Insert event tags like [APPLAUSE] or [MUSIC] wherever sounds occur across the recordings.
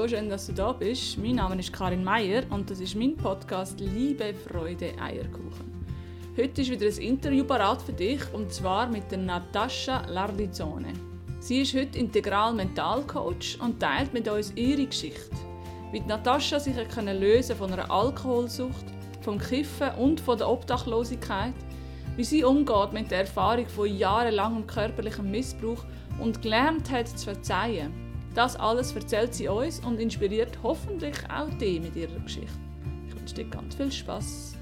so schön, dass du da bist. Mein Name ist Karin Meier und das ist mein Podcast Liebe, Freude, Eierkuchen. Heute ist wieder ein Interview parat für dich und zwar mit der Natascha Lardizone. Sie ist heute Integral Mentalcoach und teilt mit uns ihre Geschichte. Wie Natascha sich können lösen von einer Alkoholsucht, vom Kiffen und von der Obdachlosigkeit, wie sie umgeht mit der Erfahrung von jahrelangem körperlichem Missbrauch und gelernt hat zu verzeihen das alles erzählt sie uns und inspiriert hoffentlich auch dich mit ihrer Geschichte. Ich wünsche dir ganz viel Spaß.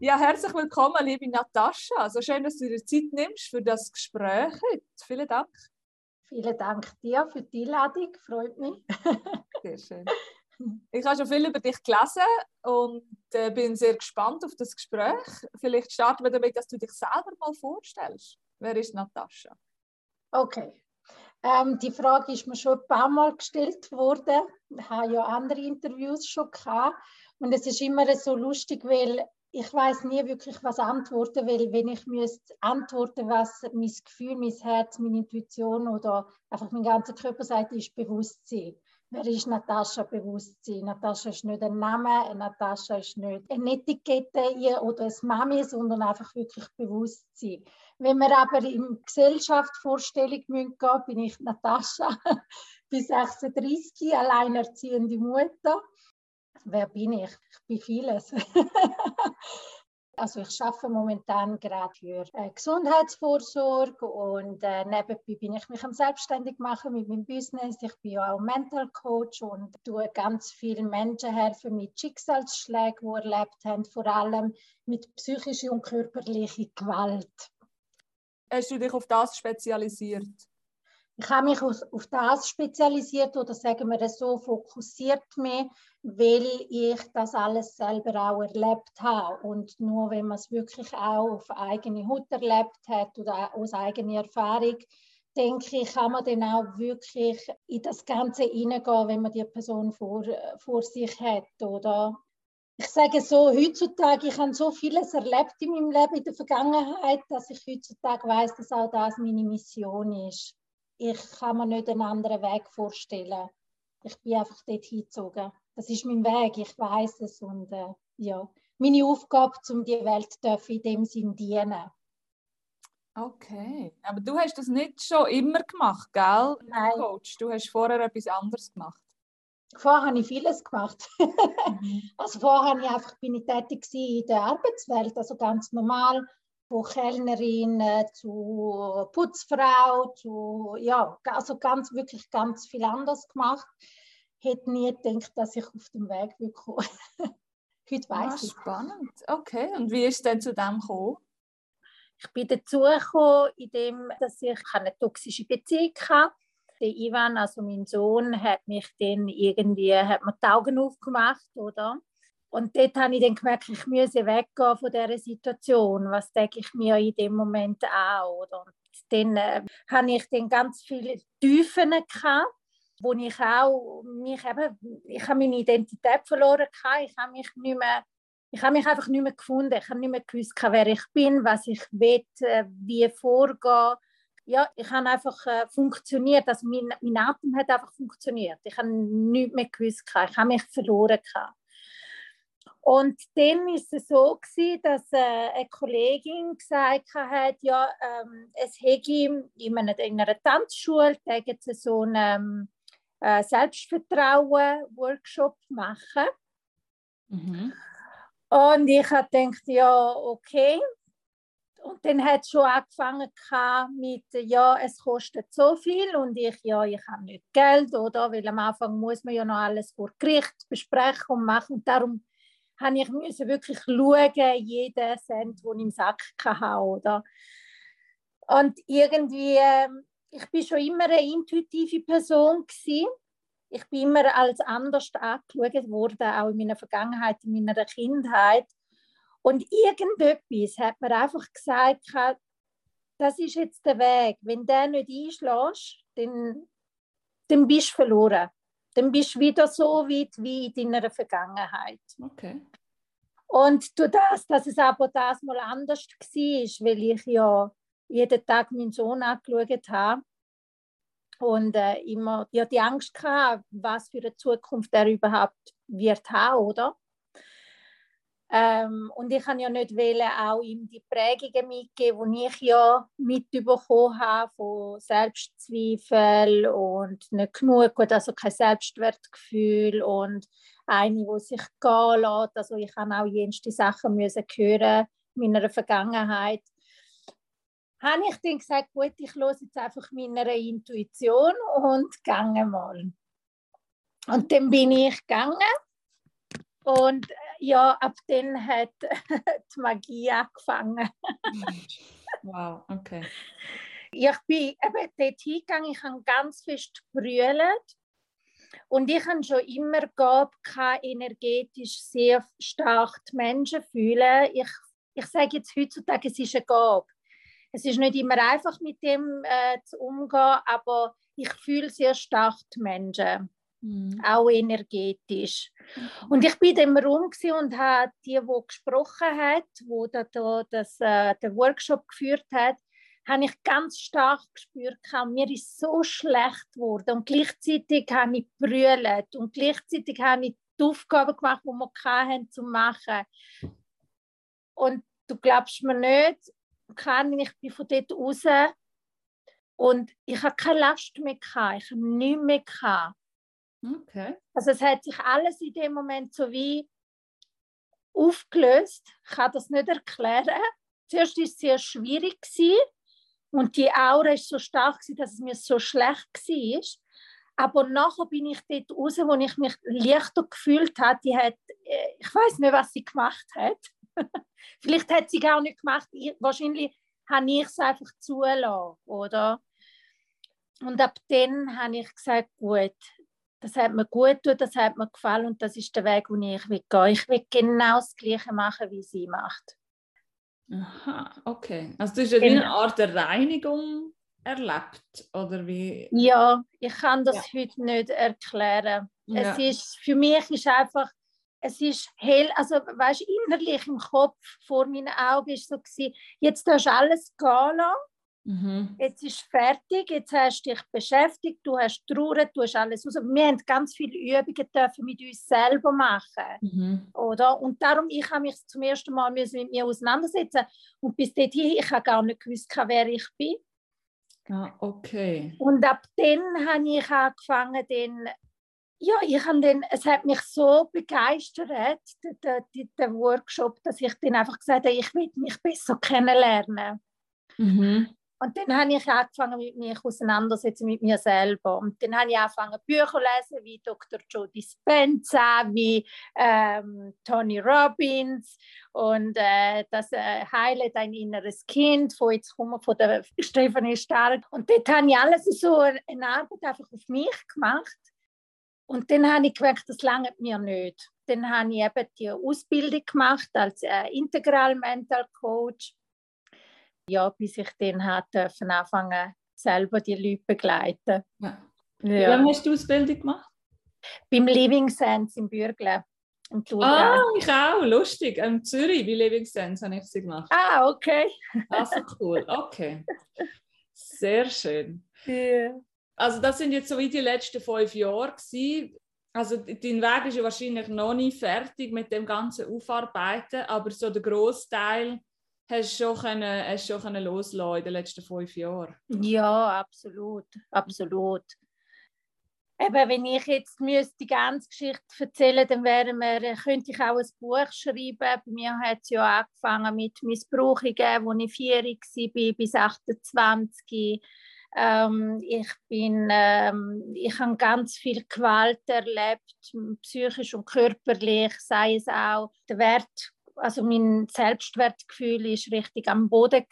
Ja, herzlich willkommen, liebe Natascha. Also schön, dass du dir Zeit nimmst für das Gespräch heute. Vielen Dank. Vielen Dank dir für die Einladung, freut mich. Sehr schön. [LAUGHS] Ich habe schon viel über dich gelesen und äh, bin sehr gespannt auf das Gespräch. Vielleicht starten wir damit, dass du dich selber mal vorstellst. Wer ist Natascha? Okay. Ähm, die Frage ist mir schon ein paar Mal gestellt worden. Ich habe ja andere Interviews schon gehabt. Und es ist immer so lustig, weil ich weiß nie wirklich, was antworten will, wenn ich müsste antworten, was mein Gefühl, mein Herz, meine Intuition oder einfach mein ganzer Körper sagt, ist Bewusstsein. Wer ist Natascha Bewusstsein? Natascha ist nicht ein Name, Natascha ist nicht eine Etikette oder ein Mami, sondern einfach wirklich Bewusstsein. Wenn wir aber in Gesellschaft Vorstellung gehen, bin ich Natascha, [LAUGHS] bis 36, alleinerziehende Mutter. Wer bin ich? Ich bin vieles. [LAUGHS] Also ich arbeite momentan gerade für äh, Gesundheitsvorsorge und äh, nebenbei bin ich mich am selbstständig machen mit meinem Business. Ich bin ja auch Mental Coach und tue ganz vielen Menschen helfen mit Schicksalsschlägen, die erlebt haben, vor allem mit psychischer und körperlicher Gewalt. Hast du dich auf das spezialisiert? Ich habe mich auf das spezialisiert oder sagen wir so, fokussiert mich, weil ich das alles selber auch erlebt habe. Und nur wenn man es wirklich auch auf eigene Haut erlebt hat oder aus eigener Erfahrung, denke ich, kann man dann auch wirklich in das Ganze hineingehen, wenn man die Person vor, vor sich hat. Oder ich sage so, heutzutage, ich habe so vieles erlebt in meinem Leben in der Vergangenheit, dass ich heutzutage weiß, dass auch das meine Mission ist ich kann mir nicht einen anderen Weg vorstellen. Ich bin einfach dort hingezogen. Das ist mein Weg, ich weiß es und äh, ja, meine Aufgabe, um die Welt darf in dem Sinn dienen. Okay, aber du hast das nicht schon immer gemacht, gell? Nein. Coach, du hast vorher etwas anderes gemacht. Vorher habe ich vieles gemacht. [LAUGHS] Mhm. also vorher ich einfach, bin ich tätig in der Arbeitswelt, also ganz normal von Kellnerin zu Putzfrau, zu, ja, also ganz, wirklich ganz viel anders gemacht. Hätte nie gedacht, dass ich auf dem Weg würde kommen. [LAUGHS] Heute weiß ah, ich. Spannend. Okay, und wie ist es denn zu dem gekommen? Ich bin dazu gekommen, indem dass ich eine toxische Beziehung hatte. Der Ivan, also mein Sohn, hat mich dann irgendwie, hat mir die Augen aufgemacht, oder? Und dort habe ich dann gemerkt, ich müsse weggehen von dieser Situation. Was denke ich mir in dem Moment auch? Oder? Und dann äh, habe ich dann ganz viele Tiefen gehabt, wo ich auch mich eben, ich habe meine Identität verloren gehabt. Ich habe mich nicht mehr, ich habe mich einfach nicht mehr gefunden. Ich habe nicht mehr gewusst, wer ich bin, was ich will, äh, wie vorgehen. Ja, ich habe einfach äh, funktioniert. Also mein, mein Atem hat einfach funktioniert. Ich habe nichts mehr gewusst. Ich habe mich verloren. Gehabt. Und dann ist es so gewesen, dass äh, eine Kollegin gesagt hat, ja, ähm, es hätte in einer, in einer Tanzschule so einen äh, Selbstvertrauen-Workshop machen. Mhm. Und ich habe gedacht, ja, okay. Und dann hat es schon angefangen mit, ja, es kostet so viel und ich, ja, ich habe nicht Geld, oder? Weil am Anfang muss man ja noch alles vor Gericht besprechen und machen. Und darum habe ich müssen wirklich schauen, jeden Cent, den ich im Sack hatte, oder? Und irgendwie, ähm, ich bin schon immer eine intuitive Person gewesen. Ich bin immer als anders angeschaut worden, auch in meiner Vergangenheit, in meiner Kindheit. Und irgendetwas hat mir einfach gesagt, das ist jetzt der Weg. Wenn der nicht einschlägst, dann, dann bist du verloren dann bist du wieder so weit wie in deiner Vergangenheit. Okay. Und durch das, dass es aber das mal anders war, weil ich ja jeden Tag meinen Sohn angeschaut habe und äh, immer ja, die Angst hatte, was für eine Zukunft er überhaupt wird haben, oder? Ähm, und ich kann ja nicht wählen, auch ihm die Prägungen mitgeben, die ich ja mitbekommen habe von Selbstzweifel und nicht genug gut, also kein Selbstwertgefühl und eine, die sich gehen lässt. Also ich habe auch jenste Sachen müssen hören in meiner Vergangenheit. Habe ich dann gesagt, gut, ich höre jetzt einfach meiner Intuition und gehe mal. Und dann bin ich gegangen und ja, ab dann hat [LAUGHS] die Magie angefangen. wow, okay. Ich bin eben dort hingegangen, ich habe ganz fest gebrüllt. Und ich habe schon immer gehabt, energetisch sehr stark die Menschen fühlen. Ich, ich sage jetzt heutzutage, es ist eine Gabe. Es ist nicht immer einfach mit dem äh, zu umgehen, aber ich fühle sehr stark die Menschen. Mhm. Auch energetisch. Mhm. Und ich bin im Raum und habe die, die gesprochen hat, wo da, da das, äh, den Workshop geführt hat, habe ich ganz stark gespürt, mir ist so schlecht geworden und gleichzeitig habe ich brüllt und gleichzeitig habe ich die Aufgaben gemacht, die wir hatten, zu machen. Und du glaubst mir nicht, ich bin von dort raus und ich habe keine Last mehr gehabt, ich habe nichts mehr gehabt. Okay. Also es hat sich alles in dem Moment so wie aufgelöst. Ich kann das nicht erklären. Zuerst war es sehr schwierig und die Aura ist so stark dass es mir so schlecht war. Aber nachher bin ich dort raus, wo ich mich leichter gefühlt habe. Die hat, äh, ich weiß nicht, was sie gemacht hat. [LAUGHS] Vielleicht hat sie gar nicht gemacht. Ich, wahrscheinlich habe ich es einfach zulassen, oder? Und ab dann habe ich gesagt, gut, das hat mir gut getan, das hat mir gefallen und das ist der Weg, den ich will gehen. Ich will genau das Gleiche machen, wie sie macht. Aha, okay. Also du hast ja genau. eine Art der Reinigung erlebt, oder wie? Ja, ich kann das ja. heute nicht erklären. Ja. Es ist, für mich ist einfach, es ist hell, also weißt innerlich im Kopf vor meinen Augen ist so gewesen, jetzt hast du alles gehen lassen Mhm. Jetzt ist fertig, jetzt hast du dich beschäftigt, du hast traurig, du hast alles raus. Wir haben ganz viele Übungen dürfen mit uns selber machen. Mhm. Oder? Und darum, ich habe mich zum ersten Mal mit mir auseinandersetzen und bis dorthin, ich habe gar nicht gewusst, wer ich bin. Ah, okay. Und ab dann habe ich angefangen, den ja, ich habe den, es hat mich so begeistert, der, der Workshop, dass ich dann einfach gesagt habe, ich will mich besser kennenlernen. Mhm. Und dann habe ich angefangen, mit mich auseinandersetzen mit mir selber. Und dann habe ich angefangen, Bücher zu lesen, wie Dr. Joe Dispenza, wie ähm, Tony Robbins und äh, das äh, Heile dein inneres Kind, von jetzt kommen von der Stephanie Stark. Und dort habe ich alles so eine Arbeit einfach auf mich gemacht. Und dann habe ich gemerkt, das lange mir nicht. Dann habe ich eben die Ausbildung gemacht als äh, Integral Mental Coach ja, bis ich dann hat dürfen anfangen, selber die Leute begleiten. Ja. Ja. Wie lange hast du Ausbildung gemacht? Beim Living Sense im Bürgle. Ah, ich auch, lustig. In Zürich, bei Living Sense habe ich sie gemacht. Ah, okay. Also cool, okay. Sehr schön. Yeah. Also das sind jetzt so wie die letzten fünf Jahre gewesen. Also dein Weg ist ja wahrscheinlich noch nicht fertig mit dem ganzen Aufarbeiten, aber so der Großteil hast schon, können, hast schon können loslassen in den letzten fünf Jahren? Ja, absolut, absolut. Eben, wenn ich jetzt müsste die ganze Geschichte erzählen dann wäre wir, könnte ich auch ein Buch schreiben. Bei mir hat es ja angefangen mit Missbrauchungen, als ich vierig war, bis 28. Ähm, ich, bin, ähm, ich habe ganz viel Gewalt erlebt, psychisch und körperlich, sei es auch der Wert also mein Selbstwertgefühl ist richtig am Boden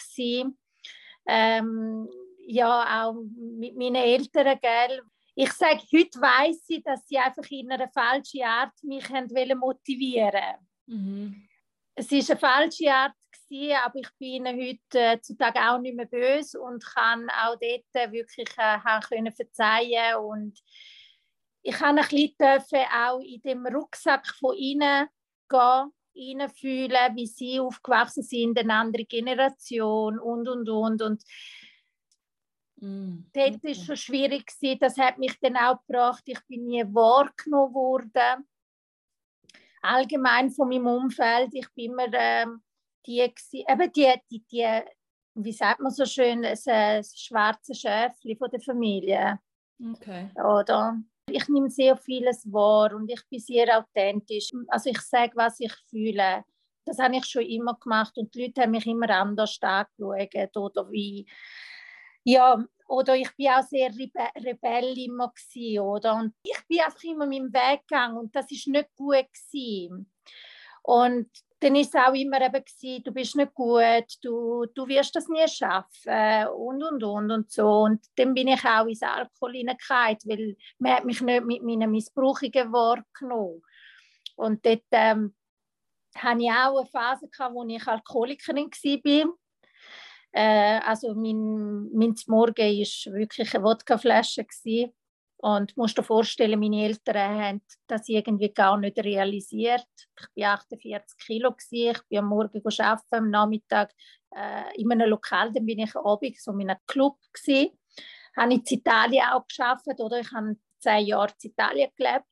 Ähm, ja, auch mit meinen Eltern, gell. Ich sage, heute weiß ich, dass sie einfach in einer falschen Art mich motivieren mhm. Es ist eine falsche Art gewesen, aber ich bin ihnen heute äh, zutage auch nicht mehr böse und kann auch dort wirklich äh, können verzeihen und ich habe ein bisschen auch in dem Rucksack von ihnen gehen fühlen, wie sie aufgewachsen sind, eine andere Generation und, und, und. Und mm. dort war schon schwierig. Gewesen. Das hat mich dann auch gebracht, ich bin nie wahrgenommen worden. Allgemein von meinem Umfeld. Ich bin immer ähm, die, eben die, die, die, wie sagt man so schön, das, das schwarze Schäfli von der Familie. Okay. Oder? Ich nehme sehr vieles wahr und ich bin sehr authentisch. Also ich sage, was ich fühle. Das habe ich schon immer gemacht und die Leute haben mich immer anders angeschaut oder wie ja, oder ich bin auch sehr Rebe Rebell immer gewesen, oder? Und ich bin einfach immer meinem Weg gegangen und das ist nicht gut gewesen. Und dann ist es auch immer eben gewesen, du bist nicht gut, du, du wirst das nie schaffen und, und, und, und so. Und dann bin ich auch ins Alkohol hineingekommen, weil man hat mich nicht mit meinen Missbrauchungen wahrgenommen. Und dort ähm, hatte ich auch eine Phase, gehabt, wo ich Alkoholikerin war. Äh, also mein, mein Morgen war wirklich eine Wodkaflasche. Gewesen. Und du musst dir vorstellen, meine Eltern haben das irgendwie gar nicht realisiert. Ich war 48 Kilo, gewesen. ich bin am Morgen arbeiten, am Nachmittag äh, in einem Lokal, dann bin ich abends so in einem Club. Gewesen. Habe ich in Italien auch geschafft, oder ich habe zehn Jahre in Italien gelebt.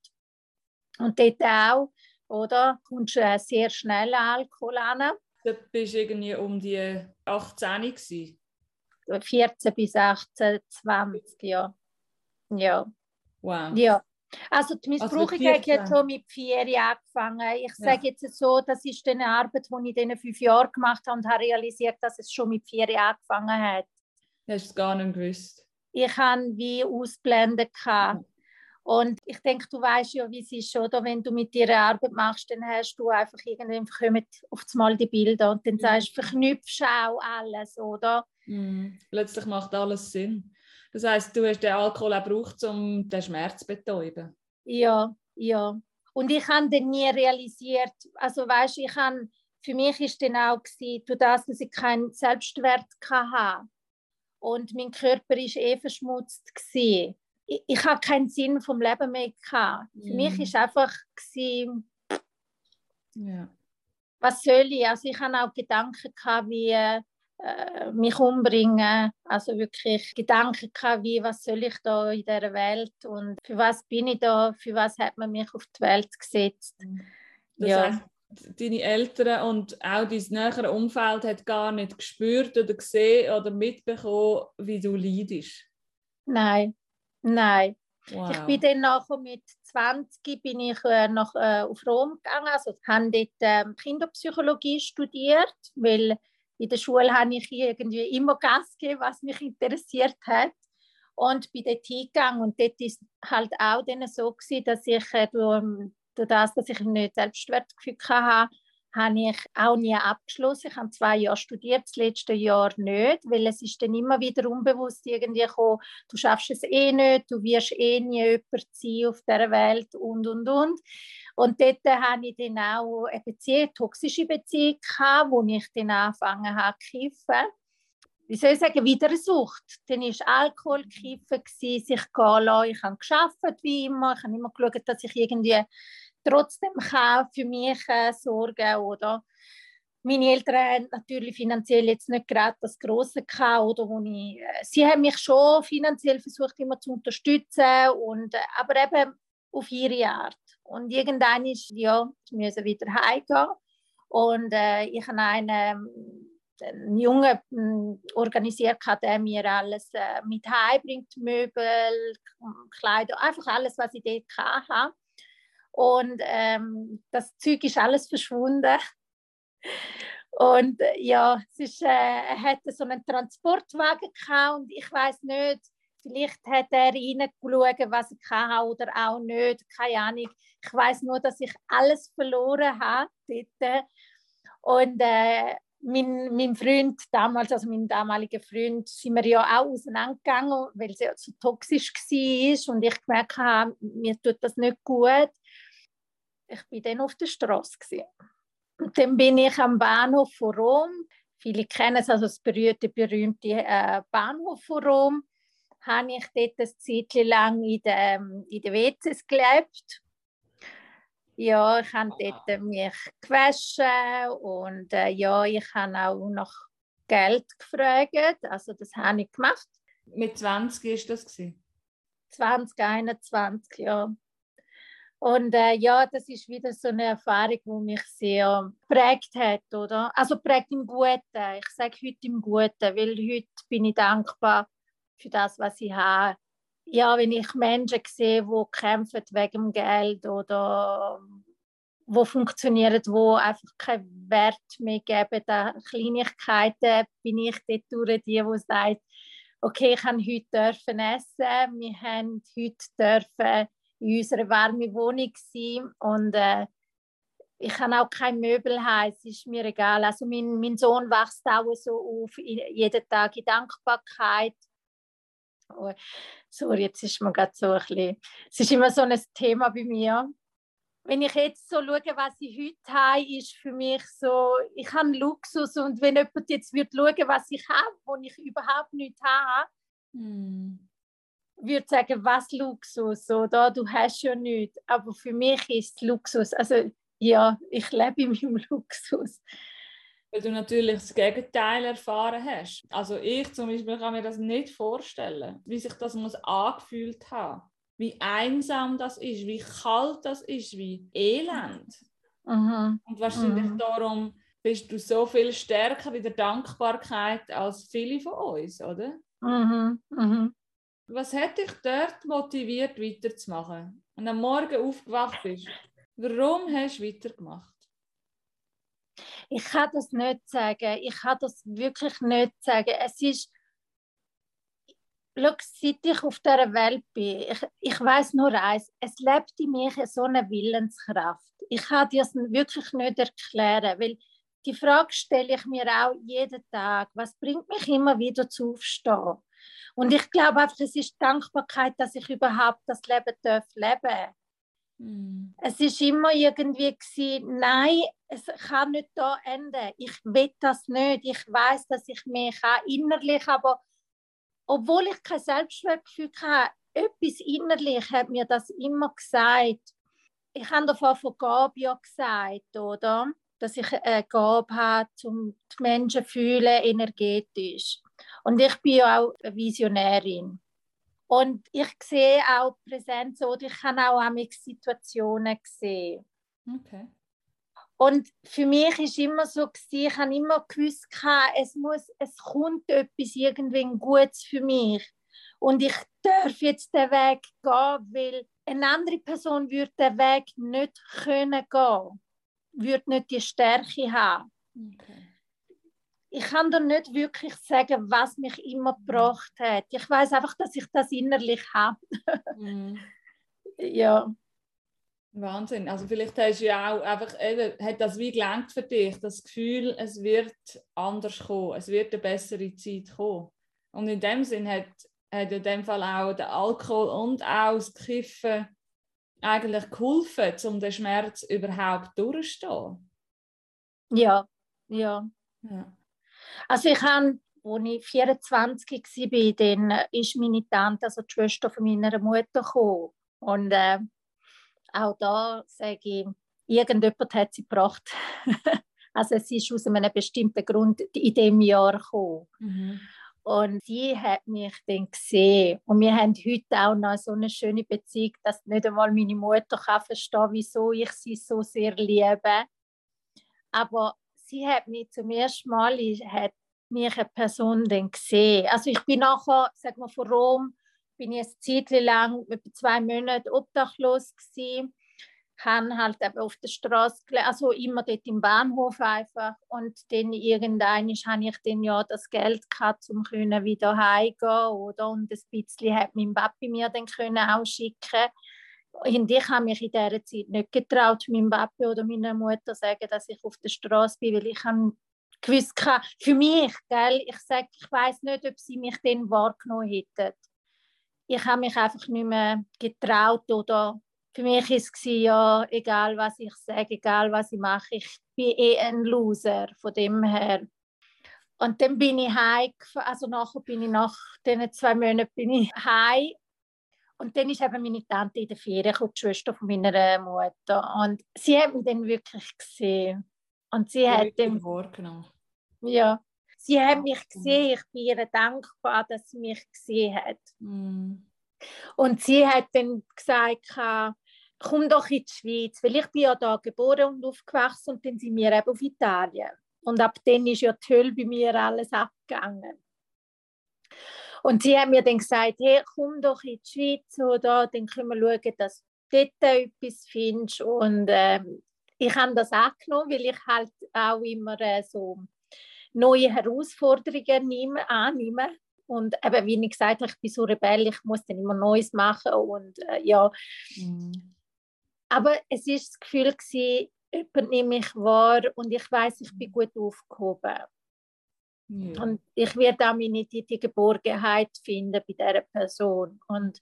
Und dort auch, oder, kommst du äh, sehr schnell Alkohol an. Du bist irgendwie um die 18 gewesen. 14 bis 18, 20, ja. Ja. Wow. Ja. Also die also Missbrauchung also hat jetzt schon mit vier Jahren angefangen. Ich ja. sage jetzt so, das ist eine Arbeit, die ich in diesen fünf Jahren gemacht habe und habe realisiert, dass es schon mit vier Jahren angefangen hat. Hast du es gar nicht gewusst? Ich habe wie ausblenden können. Und ich denke, du weißt ja, wie es ist, oder? Wenn du mit dir Arbeit machst, dann hast du einfach irgendwann kommen auf einmal die Bilder und dann sagst du, verknüpfst auch alles, oder? Mhm. Plötzlich macht alles Sinn. Das heißt, du hast den Alkohol auch gebraucht, um den Schmerz zu betäuben. Ja, ja. Und ich habe dann nie realisiert, also weißt, ich habe, für mich ist dann auch gewesen, durch das, dass ich keinen Selbstwert hatte und mein Körper ist eh verschmutzt gewesen. Ich, ich habe keinen Sinn vom Leben mehr gehabt. Für mm. mich ist einfach gewesen, ja. was soll ich? Also ich habe auch Gedanken gehabt, wie äh, mich umbringen. Also wirklich Gedanken gehabt, wie, was soll ich da in dieser Welt und für was bin ich da, für was hat man mich auf die Welt gesetzt. Das ja. heißt, deine Eltern und auch dein nähere Umfeld hat gar nicht gespürt oder gesehen oder mitbekommen, wie du leidest? Nein, nein. Wow. Ich bin dann nachher mit 20 bin ich äh, nach, äh, auf Rom gegangen, also habe dort äh, Kinderpsychologie studiert, weil in der Schule habe ich irgendwie immer Gas gegeben, was mich interessiert hat. Und bin dort hingegangen und dort ist halt auch dann so gewesen, dass ich durch, durch das, dass ich nicht Selbstwertgefühl hatte, habe ich auch nie abgeschlossen. Ich habe zwei Jahre studiert, das letzte Jahr nicht, weil es ist dann immer wieder unbewusst irgendwie gekommen, du schaffst es eh nicht, du wirst eh nie jemand sein auf dieser Welt und, und, und. Und dort hatte ich dann auch eine Beziehung, eine toxische Beziehung, gehabt, wo ich dann angefangen habe zu kiffen. Wie soll ich sagen, wieder Sucht. Dann war Alkohol, Kiffen, sich gehen lassen. Ich habe gearbeitet, wie immer. Ich habe immer geschaut, dass ich irgendwie trotzdem kann für mich äh, sorgen oder? Meine Eltern haben natürlich finanziell jetzt nicht gerade das Große oder wo ich, äh, sie haben mich schon finanziell versucht immer zu unterstützen und äh, aber eben auf ihre Art. Und irgendwann ist ja müssen wieder heimgehen. Und äh, ich habe einen, einen Jungen hm, organisiert, der mir alles äh, mit heimbringt, Möbel, Kleider, einfach alles, was ich dort hatte. Und ähm, das Zeug ist alles verschwunden. Und äh, ja, es ist, äh, er hatte so einen Transportwagen gehabt und ich weiß nicht, vielleicht hat er reingeschaut, was ich kann oder auch nicht, keine Ahnung. Ich weiß nur, dass ich alles verloren habe dort. Und äh, mein, mein Freund damals, also mein damaliger Freund, sind wir ja auch auseinandergegangen, weil sie so toxisch war und ich gemerkt habe, mir tut das nicht gut ich bin dann auf der Straße. Und dann bin ich am Bahnhof von Rom. Viele kennen es, also das berühmte, berühmte äh, Bahnhof von Rom. Habe ich dort ein Zeit lang in den, in den WCs gelebt. Ja, ich habe dort mich gewaschen und äh, ja, ich habe auch nach Geld gefragt. Also das habe ich gemacht. Mit 20 ist das gewesen? 2021, ja. Und äh, ja, das ist wieder so eine Erfahrung, die mich sehr prägt hat, oder? Also prägt im Guten. Ich sage heute im Guten, weil heute bin ich dankbar für das, was ich habe. Ja, wenn ich Menschen sehe, die kämpfen wegen Geld oder wo funktionieren, wo einfach keinen Wert mehr geben, da Kleinigkeiten, bin ich dort durch die, die sagt, okay, ich habe heute dürfen essen, wir haben heute dürfen in unserer warmen Wohnung sein und äh, ich habe auch kein Möbelheim, es ist mir egal. Also mein, mein Sohn wächst auch so auf, jeden Tag in Dankbarkeit. Oh, sorry, jetzt ist mir gerade so ein bisschen, es ist immer so ein Thema bei mir. Wenn ich jetzt so schaue, was ich heute habe, ist für mich so, ich habe Luxus und wenn jemand jetzt wird schauen, was ich habe, wo ich überhaupt nicht habe, mm würde sagen, was Luxus, oder? Du hast ja nichts. Aber für mich ist Luxus, also ja, ich lebe in meinem [LAUGHS] Luxus. Weil du natürlich das Gegenteil erfahren hast. Also ich zum Beispiel kann mir das nicht vorstellen, wie sich das muss angefühlt haben. Wie einsam das ist, wie kalt das ist, wie elend. Mhm. Und wahrscheinlich mhm. darum bist du so viel stärker in der Dankbarkeit als viele von uns, oder? Mhm. Mhm. Was hat dich dort motiviert, weiterzumachen? Und am Morgen aufgewacht bist, warum hast du weitergemacht? Ich kann das nicht sagen. Ich kann das wirklich nicht sagen. Es ist, Schau, seit ich auf dieser Welt bin, ich, ich weiß nur eins, es lebt in mir so eine Willenskraft. Ich kann das wirklich nicht erklären, weil die Frage stelle ich mir auch jeden Tag. Was bringt mich immer wieder zu aufstehen? Und ich glaube einfach, es ist Dankbarkeit, dass ich überhaupt das Leben darf leben. Mm. Es ist immer irgendwie gewesen, nein, es kann nicht da enden. Ich will das nicht. Ich weiß, dass ich mehr kann innerlich, aber obwohl ich kein Selbstwertgefühl habe, etwas innerlich hat mir das immer gesagt. Ich habe davon von Gabe ja gesagt, oder? Dass ich eine Gabe habe, um die Menschen fühlen, energetisch. Und ich bin ja auch eine Visionärin. Und ich sehe auch Präsenz oder ich kann auch Situationen sehen. Okay. Und für mich ist immer so ich habe immer gewusst, es muss, es kommt etwas irgendwie Gutes für mich. Und ich darf jetzt den Weg gehen, weil eine andere Person würde den Weg nicht können gehen, würde nicht die Stärke haben. Okay ich kann dir nicht wirklich sagen, was mich immer mhm. gebracht hat. Ich weiß einfach, dass ich das innerlich habe. Mhm. [LAUGHS] Ja. Wahnsinn. Also vielleicht hast du ja auch einfach, eben, hat das wie gelangt für dich, das Gefühl, es wird anders kommen, es wird eine bessere Zeit kommen. Und in dem Sinn hat, hat in dem Fall auch der Alkohol und auch das Kiffen eigentlich geholfen, um den Schmerz überhaupt durchzustehen. Ja, ja. ja. Also ich habe, als ich 24 war, dann ist meine Tante, also die Schwester von meiner Mutter, gekommen. Und äh, auch da sage ich, irgendjemand hat sie gebracht. [LAUGHS] also es ist aus einem bestimmten Grund in diesem Jahr gekommen. Mhm. Und sie hat mich dann gesehen. Und wir haben heute auch noch so eine schöne Beziehung, dass nicht einmal meine Mutter kann verstehen wieso ich sie so sehr liebe. Aber sie hat mich zum ersten Mal hat mich eine Person dann gesehen. Also ich bin nachher, sag mal, von Rom, bin ich eine Zeit lang, etwa zwei Monate obdachlos gewesen. habe halt auf der Straße, also immer dort im Bahnhof einfach. Und dann irgendwann habe ich dann ja das Geld gehabt, um wieder heimzugehen, oder? Und ein bisschen hat mein Papi mir dann auch schicken und ich habe mich in dieser Zeit nicht getraut, meinem Papi oder meiner Mutter zu sagen, dass ich auf der Straße bin, weil ich habe gewusst, für mich, gell, ich sage, ich weiß nicht, ob sie mich dann wahrgenommen hätten. Ich habe mich einfach nicht mehr getraut oder für mich war es ja, egal was ich sage, egal was ich mache, ich bin eh ein Loser von dem her. Und dann bin ich heim, also nachher bin ich nach diesen zwei Monaten bin ich heim Und dann ist eben meine Tante in der Ferien, die Schwester von meiner Mutter. Und sie hat mich dann wirklich gesehen. Und sie Ja, hat dann, wahrgenommen. ja, sie hat mich gesehen. Ich bin ihr dankbar, dass sie mich gesehen hat. Mm. Und sie hat dann gesagt, komm doch in die Schweiz, weil ich bin ja da geboren und aufgewachsen und dann sind wir eben auf Italien. Und ab dann ist ja die Hölle bei mir alles abgegangen. Und sie hat mir dann gesagt, hey, komm doch in die Schweiz oder dann können wir schauen, dass du dort etwas findest. Und ähm, ich habe das angenommen, weil ich halt auch immer äh, so neue Herausforderungen nehme, annehme. Und eben, wie ich gesagt habe, ich bin so rebellisch, ich muss dann immer Neues machen. Und äh, ja, Mm. aber es ist das Gefühl gewesen, jemand nimmt mich wahr und ich weiß, ich bin gut aufgehoben. Ja. Und ich werde auch meine die, die Geborgenheit finden bei dieser Person. Und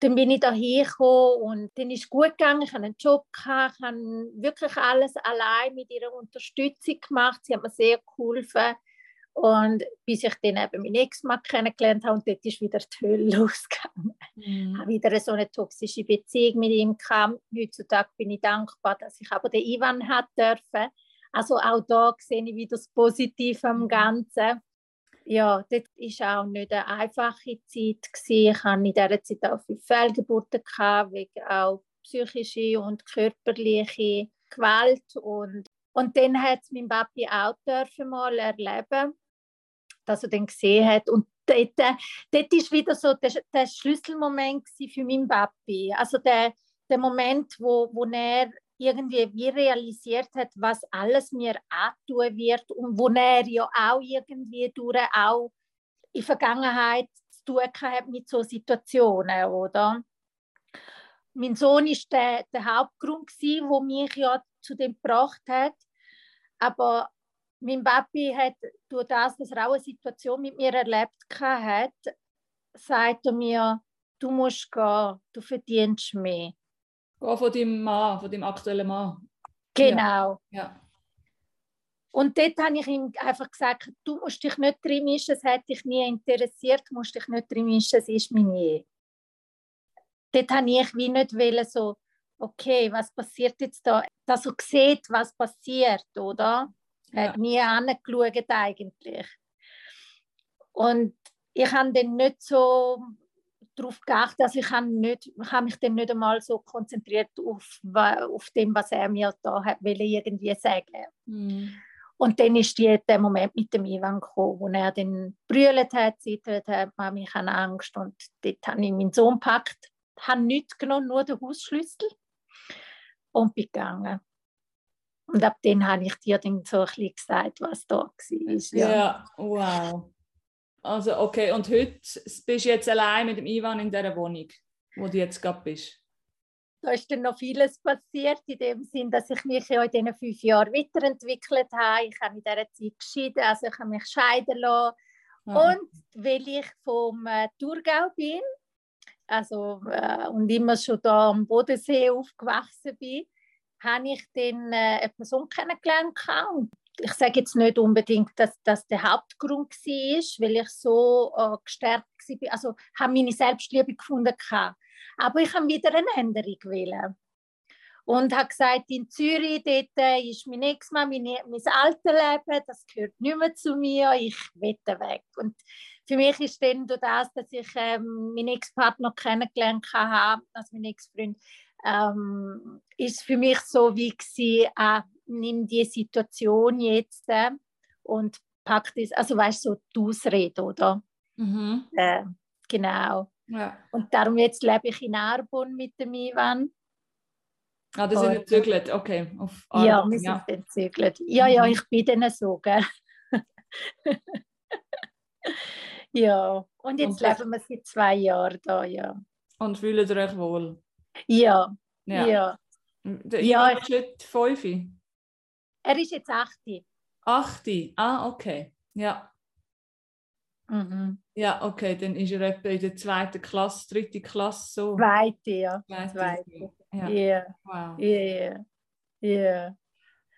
dann bin ich da hingekommen und dann ist es gut gegangen. Ich hatte einen Job, gehabt, ich habe wirklich alles allein mit ihrer Unterstützung gemacht. Sie hat mir sehr geholfen. Und bis ich dann eben meinen Ex-Mann kennengelernt habe und dort ist wieder die Hölle [LAUGHS] losgegangen. Mm. habe wieder so eine toxische Beziehung mit ihm gehabt. Heutzutage bin ich dankbar, dass ich aber den Ivan hat dürfen. Also auch da sehe ich wieder das Positive am Ganzen. Ja, das war auch nicht eine einfache Zeit. Gewesen. Ich hatte in dieser Zeit auch viele Fehlgeburten, wegen auch psychische und körperliche Gewalt. Und, und dann hat es mein Papi auch dürfen mal erleben, dass er dann gesehen hat. Und dort, dort ist wieder so der, der Schlüsselmoment für meinen Papi. Also der, der Moment, wo, wo er irgendwie wie realisiert hat, was alles mir antun wird und wo er ja auch irgendwie durch auch in der Vergangenheit zu tun hat mit so Situationen, oder? Mein Sohn ist der, der Hauptgrund gewesen, wo mich ja zu dem gebracht hat, aber mein Papi hat durch das, dass er auch eine Situation mit mir erlebt hat, sagt mir, du musst gehen, du verdienst mehr. Geh von deinem Mann, von deinem aktuellen Mann. Genau. Ja. Und dort habe ich ihm einfach gesagt, du musst dich nicht drin mischen, es hat dich nie interessiert, du musst dich nicht drin mischen, es ist meine Ehe. Dort habe ich wie nicht wollen, so, okay, was passiert jetzt da? Dass er sieht, was passiert, oder? Er Ja. hat nie angeschaut eigentlich. Und ich habe dann nicht so darauf geachtet, also ich habe, nicht, ich habe mich dann nicht einmal so konzentriert auf, auf dem, was er mir da hat wollte irgendwie sagen. Mm. Und dann ist die, der Moment mit dem Ivan gekommen, wo er dann brüllt hat, zittert hat, Mami, ich habe Angst. Und dort habe ich meinen Sohn gepackt, habe nichts genommen, nur den Hausschlüssel und bin gegangen. Und ab dann habe ich dir dann so ein bisschen gesagt, was da war. Ja. Ja. wow. Also okay, und heute bist du jetzt allein mit dem Ivan in dieser Wohnung, wo du jetzt gerade bist. Da ist dann noch vieles passiert, in dem Sinn, dass ich mich ja in diesen fünf Jahren weiterentwickelt habe. Ich habe in dieser Zeit geschieden, also ich habe mich scheiden lassen. Ja. Und weil ich vom äh, Thurgau bin, also äh, und immer schon da am Bodensee aufgewachsen bin, habe ich dann äh, eine Person kennengelernt. Und ich sage jetzt nicht unbedingt, dass das der Hauptgrund war, weil ich so äh, gestärkt war. Also habe meine Selbstliebe gefunden. gehabt. Aber ich habe wieder eine Änderung wählen. Und habe gesagt, in Zürich dort äh, ist mein Ex-Mann, mein, mein altes Leben, das gehört nicht mehr zu mir, ich will weg. Und für mich ist dann durch das, dass ich ähm, meinen Ex-Partner kennengelernt habe, also meinen Ex-Freund, ähm, ist für mich so wie gewesen, ah, nimm die Situation jetzt äh, und pack das, also weißt du, so die Ausrede, oder? Mhm. Äh, genau. Ja. Und darum jetzt lebe ich in Arbon mit dem Ivan. Ah, das sind wir gezügelt, okay. Auf ja, Arbon, wir sind dann gezügelt. Ja, ja, Mhm. ich bin dann so, gell? [LAUGHS] ja, und jetzt Und leben wir seit zwei Jahren da, ja. Und fühlt ihr euch wohl? Ja, Ja. ja. Der Ja, Ivan ist heute fünf. Er ist jetzt 80. Achte. Ah, okay. Ja. Mhm. Ja, okay. Dann ist er etwa in der zweiten Klasse, dritte Klasse so. Zweite, ja. Zweite. Zweite. Ja. Ja, Wow. ja, ja.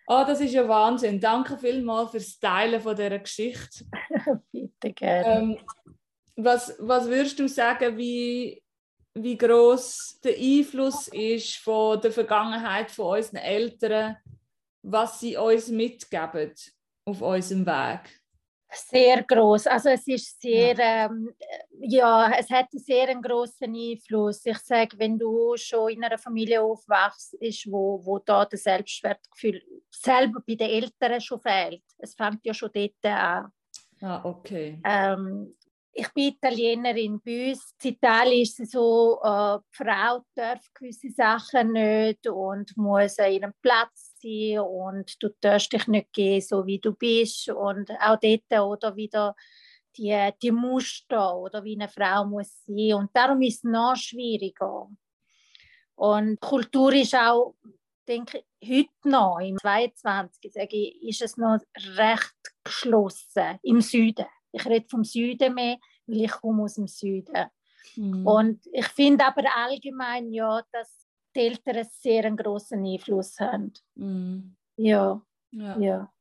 Oh, das ist ja Wahnsinn. Danke vielmals fürs Teilen von dieser Geschichte. [LAUGHS] Bitte gerne. Ähm, was, was würdest du sagen, wie, wie groß der Einfluss ist von der Vergangenheit von unseren Eltern, was sie uns mitgeben auf unserem Weg? Sehr groß. Also es ist sehr, ja. Ähm, ja, es hat einen sehr großen Einfluss. Ich sage, wenn du schon in einer Familie aufwachst, ist wo, wo da das Selbstwertgefühl selber bei den Eltern schon fehlt. Es fängt ja schon dort an. Ah, okay. Ähm, ich bin Italienerin. Bei uns in Italien ist es so, äh, die Frau darf gewisse Sachen nicht und muss an ihrem Platz sein und du darfst dich nicht gehen, so wie du bist. Und auch dort oder wieder die, die Muster oder wie eine Frau muss sein. Und darum ist es noch schwieriger. Und Kultur ist auch, denke ich, heute noch, im 22. Sage ich, ist es noch recht geschlossen im Süden. Ich rede vom Süden mehr, weil ich komme aus dem Süden. Mhm. Und ich finde aber allgemein ja, dass Eltern einen sehr großen Einfluss haben. Mhm. Ja. ja. ja.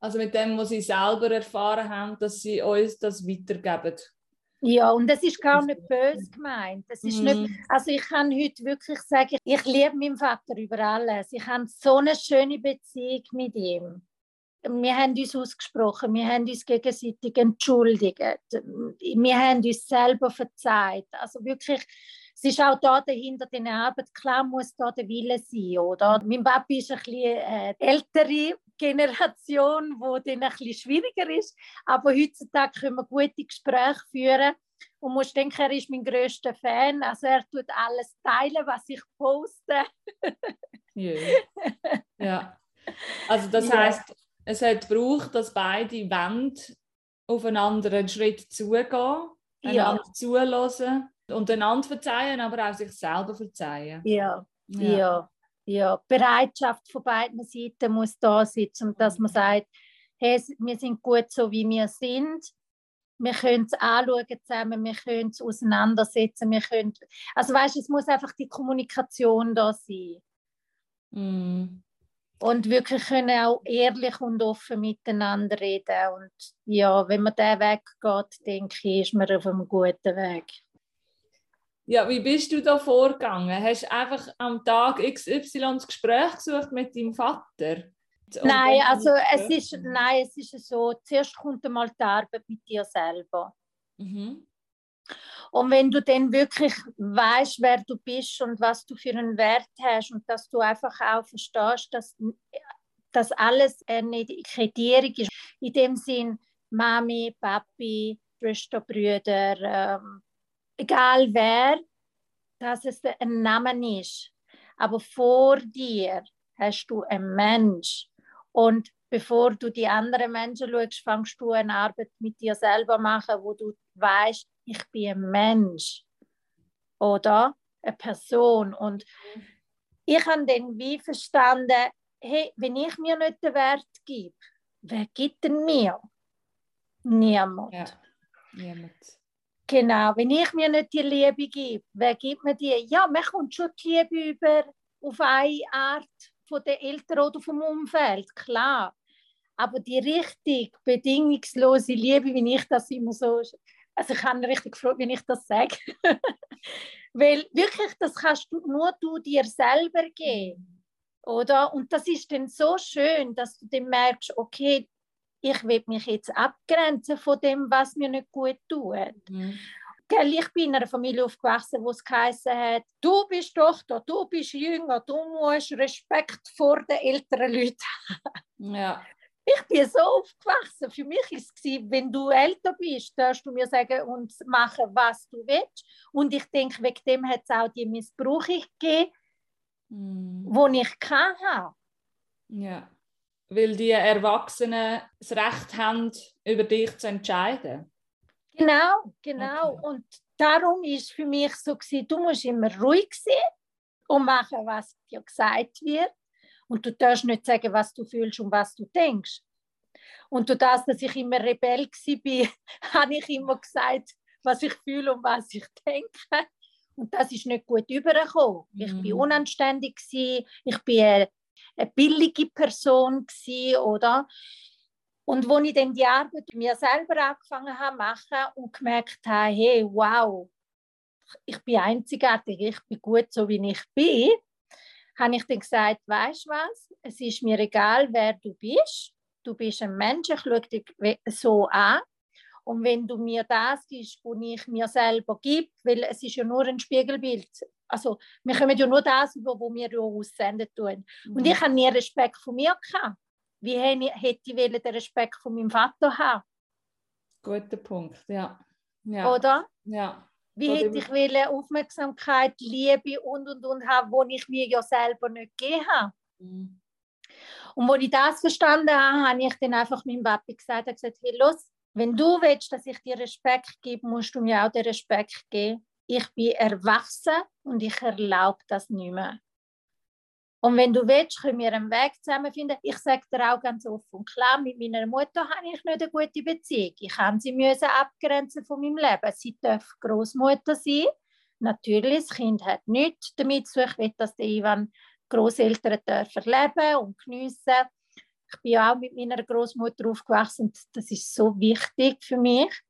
Also mit dem, was sie selber erfahren haben, dass sie uns das weitergeben. Ja, und das ist gar nicht böse gemeint. Das ist mm. nicht, mhm. also ich kann heute wirklich sagen, ich liebe meinen Vater über alles. Ich habe so eine schöne Beziehung mit ihm wir haben uns ausgesprochen, wir haben uns gegenseitig entschuldigt, wir haben uns selber verzeiht. Also wirklich, es ist auch da dahinter den Arbeit, klar muss da der Wille sein, oder? Mein Papi ist ein bisschen äh, ältere Generation, wo dann ein bisschen schwieriger ist, aber heutzutage können wir gute Gespräche führen und muss denken, er ist mein größter Fan, also er tut alles teilen, was ich poste. yeah. [LAUGHS] Ja, also das ja. heißt es hat gebraucht, dass beide wollen aufeinander einen Schritt zugehen, einander ja. zulassen und einander verzeihen, aber auch sich selber verzeihen. Ja, ja, ja. ja. Bereitschaft von beiden Seiten muss da sein, dass man sagt, hey, wir sind gut so, wie wir sind. Wir können es anschauen zusammen, wir können es auseinandersetzen, wir können... Also weißt, es muss einfach die Kommunikation da sein. Mm und wirklich können auch ehrlich und offen miteinander reden. Und ja, wenn man diesen Weg geht, denke ich, ist man auf einem guten Weg. Ja, wie bist du da vorgegangen? Hast du einfach am Tag XY das Gespräch gesucht mit deinem Vater? Nein, also es ist, nein, es ist so, zuerst kommt einmal die Arbeit mit dir selber. Mhm. Und wenn du dann wirklich weißt, wer du bist und was du für einen Wert hast und dass du einfach auch verstehst, dass das alles eine Kriterium ist. In dem Sinn, Mami, Papi, Schwester, Brüder, ähm, egal wer, dass es ein Name ist. Aber vor dir hast du einen Mensch. Und bevor du die anderen Menschen schaust, fängst du eine Arbeit mit dir selber machen, wo du weißt, ich bin ein Mensch oder eine Person. Und ich habe dann wie verstanden, hey, wenn ich mir nicht den Wert gebe, wer gibt denn mir? Niemand. Ja, niemand. Genau, wenn ich mir nicht die Liebe gebe, wer gibt mir die? Ja, man kommt schon die Liebe über auf eine Art von den Eltern oder vom Umfeld, klar. Aber die richtig bedingungslose Liebe, wie ich das immer so also ich habe mich richtig gefreut, wenn ich das sage. [LAUGHS] Weil wirklich, das kannst du nur du dir selber geben. Oder? Und das ist dann so schön, dass du dann merkst, okay, ich will mich jetzt abgrenzen von dem, was mir nicht gut tut. Mhm. Ich bin in einer Familie aufgewachsen, wo es geheißen hat, du bist Tochter, du bist jünger, du musst Respekt vor den älteren Leuten haben. Ja ich bin so aufgewachsen. Für mich ist es, wenn du älter bist, darfst du mir sagen und machen, was du willst. Und ich denke, wegen dem hat es auch die Missbrauche gegeben, mm. wo ich hatte. Ja, weil die Erwachsenen das Recht haben, über dich zu entscheiden. Genau, genau. Okay. Und darum ist für mich so gewesen, du musst immer ruhig sein und machen, was dir gesagt wird. Und du darfst nicht sagen, was du fühlst und was du denkst. Und durch das, dass ich immer Rebell war, [LAUGHS] habe ich immer gesagt, was ich fühle und was ich denke. Und das ist nicht gut übergekommen. Mhm. Ich war mhm. unanständig, ich war eine, billige Person, oder? Und als ich dann die Arbeit mir selber angefangen habe machen und gemerkt habe, hey, wow, ich bin einzigartig, ich bin gut so, wie ich bin, habe ich dann gesagt, weißt du was, es ist mir egal, wer du bist, du bist ein Mensch, ich schaue dich so an. Und wenn du mir das gibst, was ich mir selber gebe, weil es ist ja nur ein Spiegelbild, also wir können ja nur das über, was wir ja aussenden tun. Mhm. Und ich habe nie Respekt von mir gehabt. Wie hätte ich den Respekt von meinem Vater haben? Guter Punkt, ja. ja. Oder? Ja. Wie hätte ich will Aufmerksamkeit, Liebe und und und haben, wo ich mir ja selber nicht gegeben habe. Mhm. Und als ich das verstanden habe, habe ich dann einfach meinem Papi gesagt, er gesagt, hey, los, wenn du willst, dass ich dir Respekt gebe, musst du mir auch den Respekt geben. Ich bin erwachsen und ich erlaube das nicht mehr. Und wenn du willst, können wir einen Weg zusammenfinden. Ich sage dir auch ganz offen klar, mit meiner Mutter habe ich nicht eine gute Beziehung. Ich habe sie müssen abgrenzen von meinem Leben. Sie darf Großmutter sein. Natürlich, das Kind hat nichts damit zu tun. Ich will, dass der Ivan Großeltern dürfen leben und geniessen. Ich bin auch mit meiner Großmutter aufgewachsen und das ist so wichtig für mich.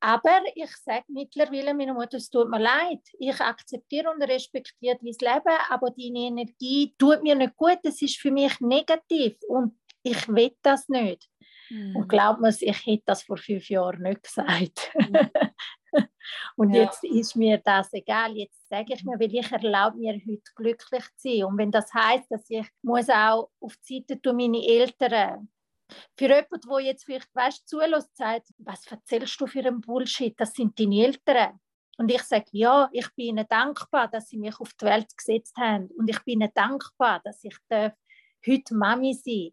Aber ich sage mittlerweile meiner Mutter, es tut mir leid. Ich akzeptiere und respektiere dein Leben, aber deine Energie tut mir nicht gut. Das ist für mich negativ und ich will das nicht. Mhm. Und glaub mir, ich hätte das vor fünf Jahren nicht gesagt. Mhm. [LAUGHS] und ja. jetzt ist mir das egal. Jetzt sage ich mir, weil ich erlaube mir heute glücklich zu sein. Und wenn das heißt, dass ich muss auch auf die Seite meine Eltern für jemanden, der jetzt vielleicht weißt, zulässt, sagt, was erzählst du für einen Bullshit, das sind deine Eltern. Und ich sage, ja, ich bin ihnen dankbar, dass sie mich auf die Welt gesetzt haben. Und ich bin ihnen dankbar, dass ich darf heute Mami sein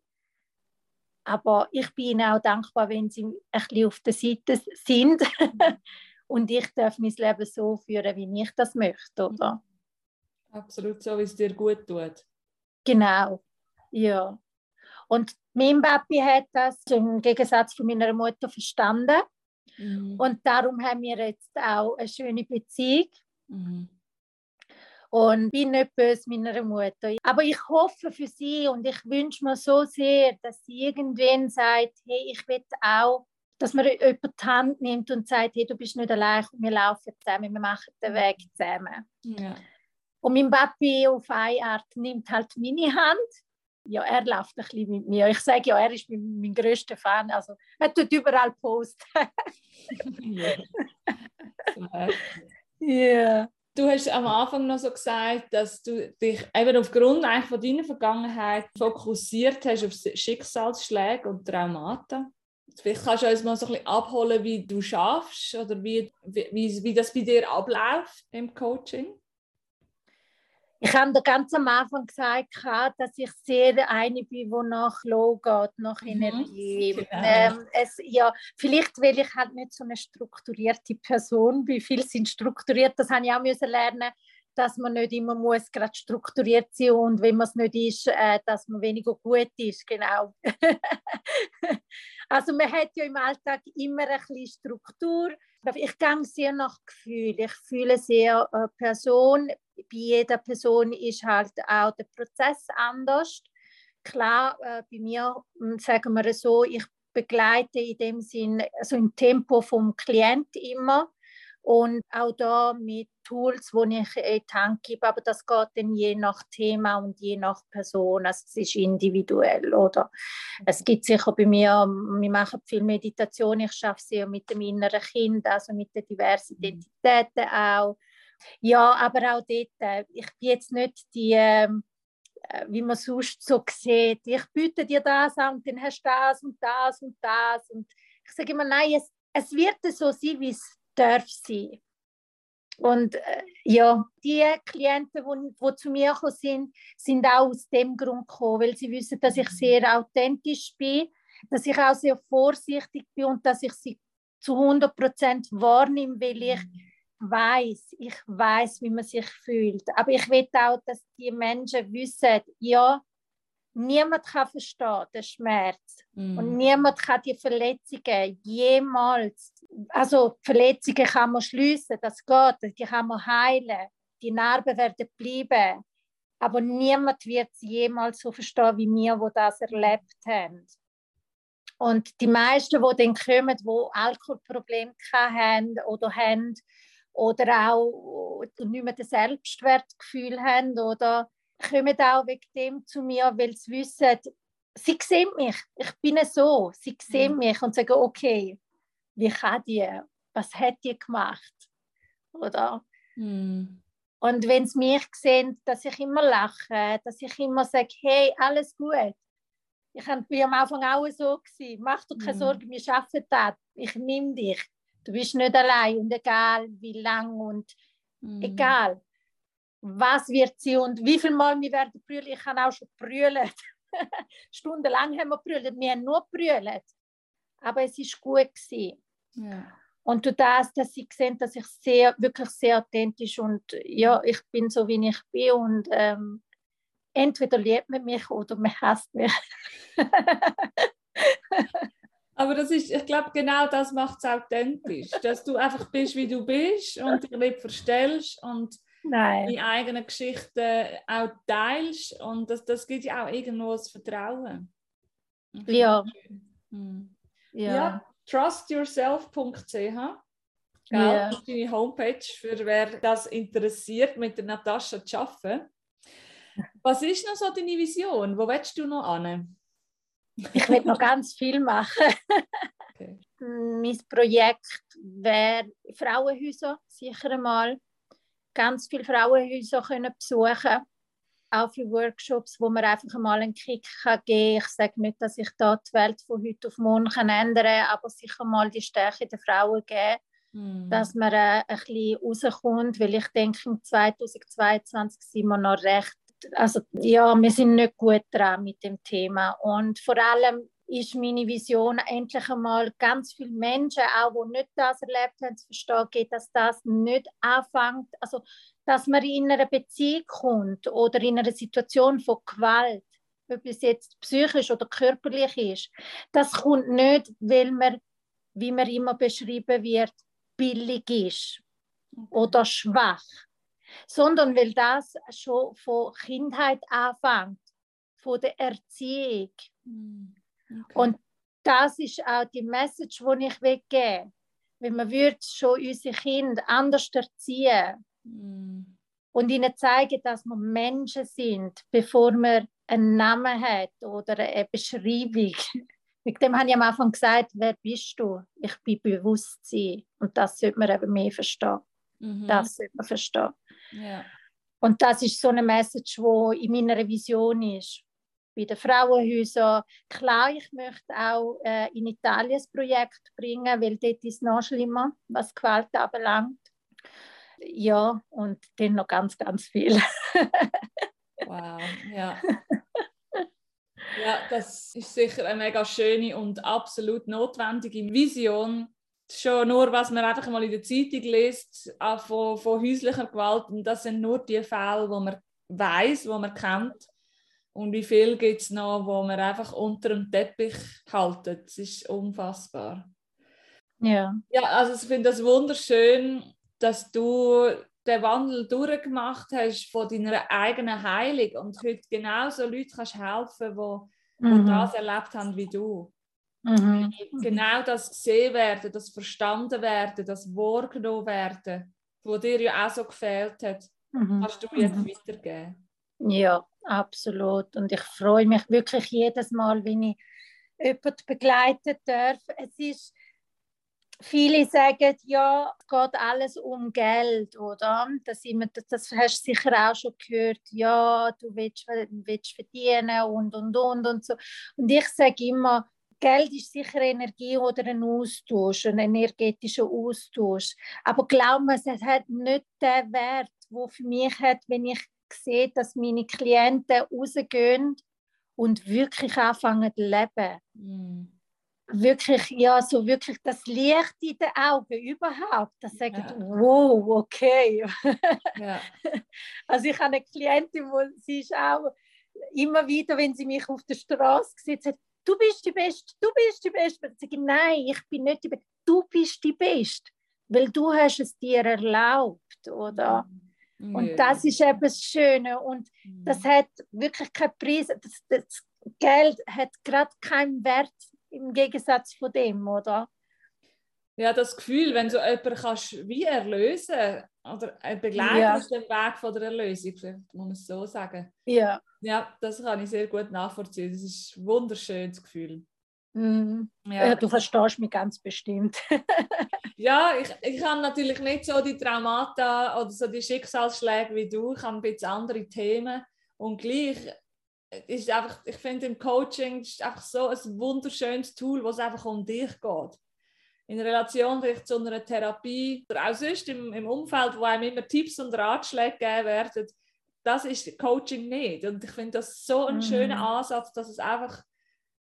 Aber ich bin ihnen auch dankbar, wenn sie ein bisschen auf der Seite sind. [LAUGHS] und ich darf mein Leben so führen, wie ich das möchte, oder? Absolut so, wie es dir gut tut. Genau, ja. Und mein Papi hat das im Gegensatz zu meiner Mutter verstanden. Mhm. Und darum haben wir jetzt auch eine schöne Beziehung. Mhm. Und bin nicht böse meiner Mutter. Aber ich hoffe für sie und ich wünsche mir so sehr, dass sie irgendwann sagt, hey, ich will auch, dass man jemand die Hand nimmt und sagt, hey, du bist nicht allein, wir laufen zusammen, wir machen den Weg zusammen. Ja. Und mein Papi auf eine Art nimmt halt meine Hand ja, er läuft ein bisschen mit mir. Ich sage ja, er ist mein, mein größter Fan. Also, er tut überall Post. ja. [LAUGHS] yeah. Du hast am Anfang noch so gesagt, dass du dich eben aufgrund eigentlich von deiner Vergangenheit fokussiert hast auf Schicksalsschläge und Traumata. Vielleicht kannst du uns mal so ein bisschen abholen, wie du schaffst oder wie, wie, wie das bei dir abläuft im Coaching. Ich habe ganz am Anfang gesagt, dass ich sehr eine bin, die nach Low geht, nach mhm. Energie. Genau. Ähm, es, ja, vielleicht, weil ich halt nicht so eine strukturierte Person bin. Viele sind strukturiert, das habe ich auch müssen lernen dass man nicht immer muss gerade strukturiert sein und wenn man es nicht ist, äh, dass man weniger gut ist, genau. [LAUGHS] also man hat ja im Alltag immer ein bisschen Struktur. Ich gehe sehr nach Gefühl. Ich fühle sehr äh, Person. Bei jeder Person ist halt auch der Prozess anders. Klar, äh, bei mir hm, sagen wir so, ich begleite in dem Sinn, also im Tempo vom Klient immer und auch da mit Tools, die ich in die Hand gebe, aber das geht dann je nach Thema und je nach Person, also es ist individuell, oder? Es gibt sicher bei mir, wir machen viel Meditation, ich arbeite sehr mit dem inneren Kind, also mit den diversen mhm. Identitäten auch. Ja, aber auch dort, äh, ich bin jetzt nicht die, ähm, äh, wie man sonst so sieht, ich biete dir das an und dann hast du das und das und das. Und ich sage immer, nein, es, es wird so sein, wie es darf sein. Und äh, ja, die Klienten, die zu mir gekommen sind, sind auch aus dem Grund gekommen, weil sie wissen, dass ich sehr authentisch bin, dass ich auch sehr vorsichtig bin und dass ich sie zu 100 Prozent wahrnehme, weil ich weiß, ich weiß, wie man sich fühlt. Aber ich will auch, dass die Menschen wissen, ja, niemand kann verstehen den Schmerz mm. und niemand kann die Verletzungen jemals, also Verletzungen kann man schließen, das geht, die kann man heilen, die Narben werden bleiben, aber niemand wird es jemals so verstehen wie wir, wo das erlebt haben. Und die meisten, die dann kommen, die Alkoholprobleme haben oder haben oder auch nicht mehr das Selbstwertgefühl haben oder kommen auch wegen dem zu mir, weil sie wissen, sie sehen mich, ich bin so, sie sehen mhm. mich und sagen, okay, wie kann die, was hat die gemacht, oder? Mhm. Und wenn sie mich sehen, dass ich immer lache, dass ich immer sage, hey, alles gut. Ich war am Anfang auch so, gewesen. mach dir keine mhm. Sorgen, wir schaffen das, ich nehme dich. Du bist nicht allein und egal wie lang und mhm. egal was wird sie und wie viel Mal wir werden brüllen. Ich habe auch schon brüllt. [LAUGHS] Stundenlang haben wir brüllt. Wir haben nur brüllt. Aber es ist gut gewesen. Ja. Und du das, dass sie sehen, dass ich sehr, wirklich sehr authentisch und ja, ich bin so, wie ich bin und ähm, entweder liebt man mich oder man hasst mich. [LAUGHS] Aber das ist, ich glaube, genau das macht es authentisch, dass du einfach bist, wie du bist und dich nicht verstellst und Nein. die eigenen Geschichten auch teilst und das, das gibt ja auch irgendwo das Vertrauen. Ja. Hm. ja. ja. Trustyourself.ch ja. Das ist deine Homepage, für wer das interessiert, mit der Natascha zu arbeiten. Was ist noch so deine Vision? Wo willst du noch an? Ich will noch ganz viel machen. Okay. mein Projekt wäre Frauenhäuser, sicher einmal ganz viele Frauenhäuser können besuchen auch für Workshops, wo man einfach mal einen Kick kann geben kann. Ich sage nicht, dass ich da die Welt von heute auf morgen kann ändern kann, aber sicher mal die Stärke der Frauen geben, mm. dass man äh, ein bisschen rauskommt, weil ich denke, im 2022 sind wir noch recht, also ja, wir sind nicht gut dran mit dem Thema. Und vor allem ist meine Vision, endlich einmal ganz viele Menschen, auch die nicht das erlebt haben, zu verstehen, dass das nicht anfängt, also dass man in einer Beziehung kommt oder in einer Situation von Gewalt, ob es jetzt psychisch oder körperlich ist, das kommt nicht, weil man, wie man immer beschrieben wird, billig ist oder schwach, sondern weil das schon von Kindheit anfängt, von der Erziehung. Mhm Okay. Und das ist auch die Message, die ich weggebe. Weil man würde schon unsere Kinder anders erziehen mm. und ihnen zeigen, dass wir Menschen sind, bevor man einen Namen hat oder eine Beschreibung. [LAUGHS] Mit dem habe ich am Anfang gesagt, wer bist du? Ich bin Bewusstsein. Und das sollte man eben mehr verstehen. Mhm. Das sollte man verstehen. Ja. Und das ist so eine Message, die in meiner Vision ist bei den Frauenhäusern. Klar, ich möchte auch äh, in Italien das Projekt bringen, weil dort ist es noch schlimmer, was Gewalt anbelangt. Ja, und dann noch ganz, ganz viel. [LAUGHS] wow, ja. Ja, das ist sicher eine mega schöne und absolut notwendige Vision. Schon nur, was man einfach mal in der Zeitung liest von, von häuslicher Gewalt, und das sind nur die Fälle, wo man weiß, wo man kennt und wie viel gibt es noch, wo man einfach unter dem Teppich haltet? Das ist unfassbar. Ja. Ja, also ich finde das wunderschön, dass du den Wandel durchgemacht hast von deiner eigenen Heilung und heute genauso Leute kannst helfen, wo, mhm. das erlebt haben wie du. Mhm. Genau das gesehen werden, das verstanden werden, das wahrgenommen werden, wo dir ja auch so gefehlt hat, mhm. kannst du jetzt mhm. weitergeben. Ja, absolut. Und ich freue mich wirklich jedes Mal, wenn ich jemanden begleiten darf. Es ist, viele sagen, ja, es geht alles um Geld, oder? Das, immer, das hast du sicher auch schon gehört. Ja, du willst, willst verdienen und, und, und, und so. Und ich sage immer, Geld ist sicher Energie oder ein Austausch, ein energetischer Austausch. Aber glaub mir, es hat nicht den Wert, wo für mich hat, wenn ich sehe, dass meine Klienten rausgehen und wirklich anfangen zu leben. Mm. Wirklich, ja, so wirklich das Licht in den Augen überhaupt. Das sagt, ja. wow, okay. [LAUGHS] Ja. Also ich habe eine Klientin, wo sie ist auch immer wieder, wenn sie mich auf der Straße sieht, sagt, du bist die Beste, du bist die Beste. Ich sage, nein, ich bin nicht die Beste, du bist die Beste, weil du hast es dir erlaubt, oder? Mhm. Und das ist eben das Schöne. Und mhm. das hat wirklich keinen Preis. Das, das Geld hat gerade keinen Wert im Gegensatz von dem, oder? Ja, das Gefühl, wenn du jemanden kannst wie erlösen oder begleiten ja. auf dem Weg von der Erlösung, vielleicht muss man es so sagen. Ja. Ja, das kann ich sehr gut nachvollziehen. Das ist ein wunderschönes Gefühl. Mhm. Ja. ja. du verstehst mich ganz bestimmt. [LAUGHS] ja, ich, ich habe natürlich nicht so die Traumata oder so die Schicksalsschläge wie du. Ich habe ein bisschen andere Themen. Und gleich ist einfach, ich finde im Coaching ist einfach so ein wunderschönes Tool, wo es einfach um dich geht. In Relation vielleicht zu einer Therapie oder auch sonst im, im Umfeld, wo einem immer Tipps und Ratschläge gegeben werden, das ist Coaching nicht. Und ich finde das so ein mhm. schöner Ansatz, dass es einfach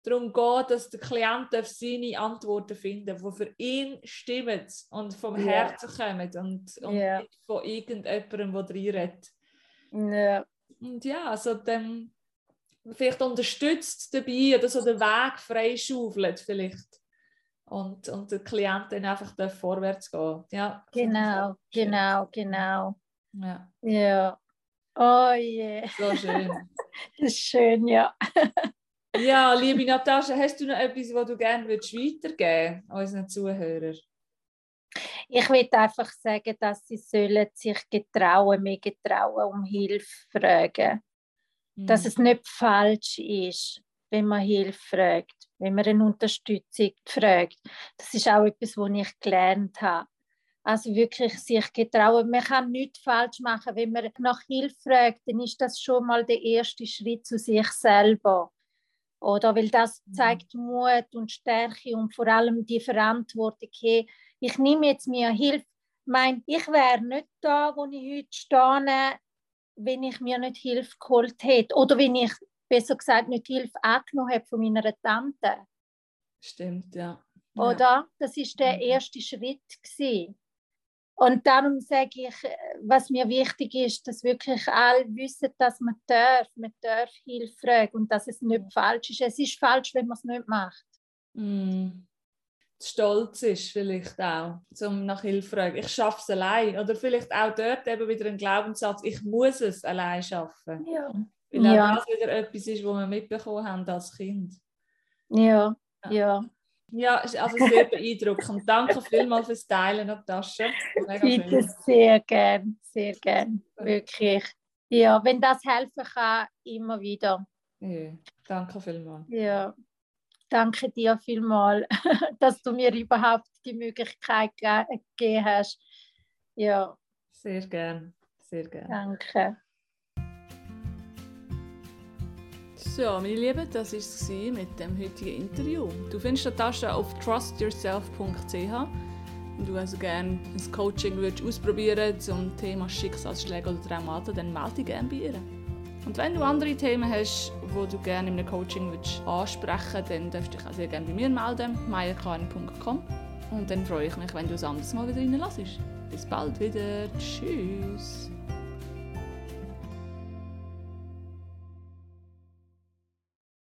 darum geht, dass der Klient seine Antworten finden die für ihn stimmen und vom yeah. Herzen kommen und, und yeah. nicht von irgendjemandem, der reinredet. Yeah. Und ja, also dann vielleicht unterstützt dabei oder so den Weg freischaufelt vielleicht. Und, und der Klient dann einfach vorwärts gehen. Ja, genau, genau, genau. Ja. ja. Oh je. Yeah. So schön. [LAUGHS] das ist schön, ja. [LAUGHS] Ja, liebe Natascha, hast du noch etwas, was du gerne weitergeben würdest, unseren Zuhörern? Ich würde einfach sagen, dass sie sollen sich getrauen, mehr getrauen, um Hilfe fragen. Mhm. Dass es nicht falsch ist, wenn man Hilfe fragt, wenn man eine Unterstützung fragt. Das ist auch etwas, was ich gelernt habe. Also wirklich sich getrauen. Man kann nichts falsch machen. Wenn man nach Hilfe fragt, dann ist das schon mal der erste Schritt zu sich selber. Oder weil das mhm. zeigt Mut und Stärke und vor allem die Verantwortung, hey, ich nehme jetzt mir Hilfe. Ich meine, ich wäre nicht da, wo ich heute stehe, wenn ich mir nicht Hilfe geholt hätte. Oder wenn ich, besser gesagt, nicht Hilfe angenommen habe von meiner Tante. Stimmt, ja. Oder? Das ist der mhm. erste Schritt. Gewesen. Und darum sage ich, was mir wichtig ist, dass wirklich alle wissen, dass man darf, man darf Hilfe fragen und dass es nicht falsch ist. Es ist falsch, wenn man es nicht macht. Mm. Stolz ist vielleicht auch, um nach Hilfe zu fragen. Ich schaffe es allein. Oder vielleicht auch dort eben wieder ein Glaubenssatz, ich muss es allein schaffen. Ja. Weil auch ja. das wieder etwas ist, was wir mitbekommen haben als Kind. Ja, ja. ja. Ja, also sehr beeindruckend. Danke vielmals fürs Teilen, Natascha. Bitte sehr gern, sehr gern, wirklich. Ja, wenn das helfen kann, immer wieder. Ja, danke vielmals. Ja, danke dir vielmals, [LAUGHS] dass du mir überhaupt die Möglichkeit gegeben hast. Ja. Sehr gern, sehr gern. Danke. So, meine Lieben, das war es mit dem heutigen Interview. Du findest Natascha auf trustyourself.ch wenn du also gerne ein Coaching würdest ausprobieren zum Thema Schicksalsschläge oder Traumata, dann melde dich gerne bei ihr. Und wenn du andere Themen hast, die du gerne in einem Coaching würdest ansprechen dann darfst du dich auch sehr gerne bei mir melden, meierkn.com. Und dann freue ich mich, wenn du es anderes Mal wieder reinlässt. Bis bald wieder. Tschüss.